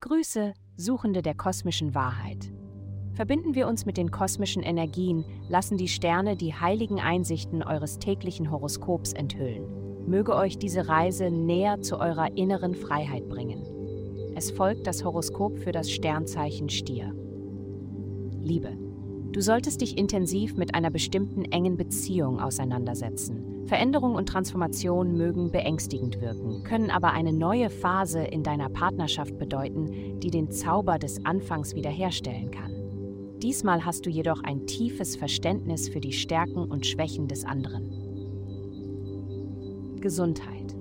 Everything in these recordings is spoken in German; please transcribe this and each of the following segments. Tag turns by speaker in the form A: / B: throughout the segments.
A: Grüße, Suchende der kosmischen Wahrheit. Verbinden wir uns mit den kosmischen Energien, lassen die Sterne die heiligen Einsichten eures täglichen Horoskops enthüllen. Möge euch diese Reise näher zu eurer inneren Freiheit bringen. Es folgt das Horoskop für das Sternzeichen Stier. Liebe. Du solltest dich intensiv mit einer bestimmten engen Beziehung auseinandersetzen. Veränderung und Transformation mögen beängstigend wirken, können aber eine neue Phase in deiner Partnerschaft bedeuten, die den Zauber des Anfangs wiederherstellen kann. Diesmal hast du jedoch ein tiefes Verständnis für die Stärken und Schwächen des anderen. Gesundheit.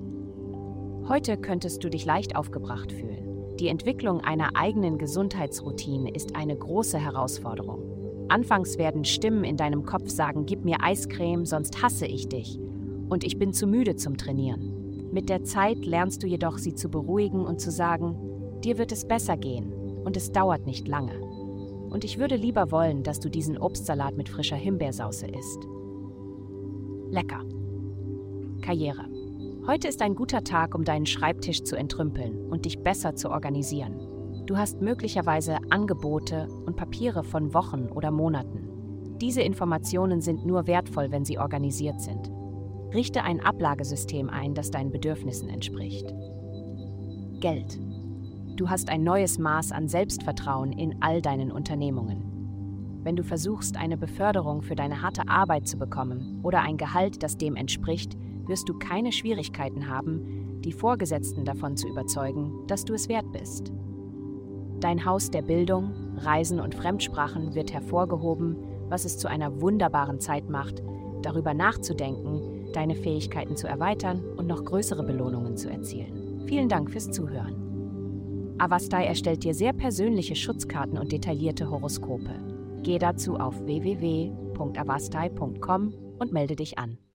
A: Heute könntest du dich leicht aufgebracht fühlen. Die Entwicklung einer eigenen Gesundheitsroutine ist eine große Herausforderung. Anfangs werden Stimmen in deinem Kopf sagen, gib mir Eiscreme, sonst hasse ich dich. Und ich bin zu müde zum Trainieren. Mit der Zeit lernst du jedoch, sie zu beruhigen und zu sagen, dir wird es besser gehen und es dauert nicht lange. Und ich würde lieber wollen, dass du diesen Obstsalat mit frischer Himbeersauce isst. Lecker. Karriere. Heute ist ein guter Tag, um deinen Schreibtisch zu entrümpeln und dich besser zu organisieren. Du hast möglicherweise Angebote und Papiere von Wochen oder Monaten. Diese Informationen sind nur wertvoll, wenn sie organisiert sind. Richte ein Ablagesystem ein, das deinen Bedürfnissen entspricht. Geld. Du hast ein neues Maß an Selbstvertrauen in all deinen Unternehmungen. Wenn du versuchst, eine Beförderung für deine harte Arbeit zu bekommen oder ein Gehalt, das dem entspricht, wirst du keine Schwierigkeiten haben, die Vorgesetzten davon zu überzeugen, dass du es wert bist. Dein Haus der Bildung, Reisen und Fremdsprachen wird hervorgehoben, was es zu einer wunderbaren Zeit macht, darüber nachzudenken, deine Fähigkeiten zu erweitern und noch größere Belohnungen zu erzielen. Vielen Dank fürs Zuhören. Avastai erstellt dir sehr persönliche Schutzkarten und detaillierte Horoskope. Geh dazu auf www.avastai.com und melde dich an.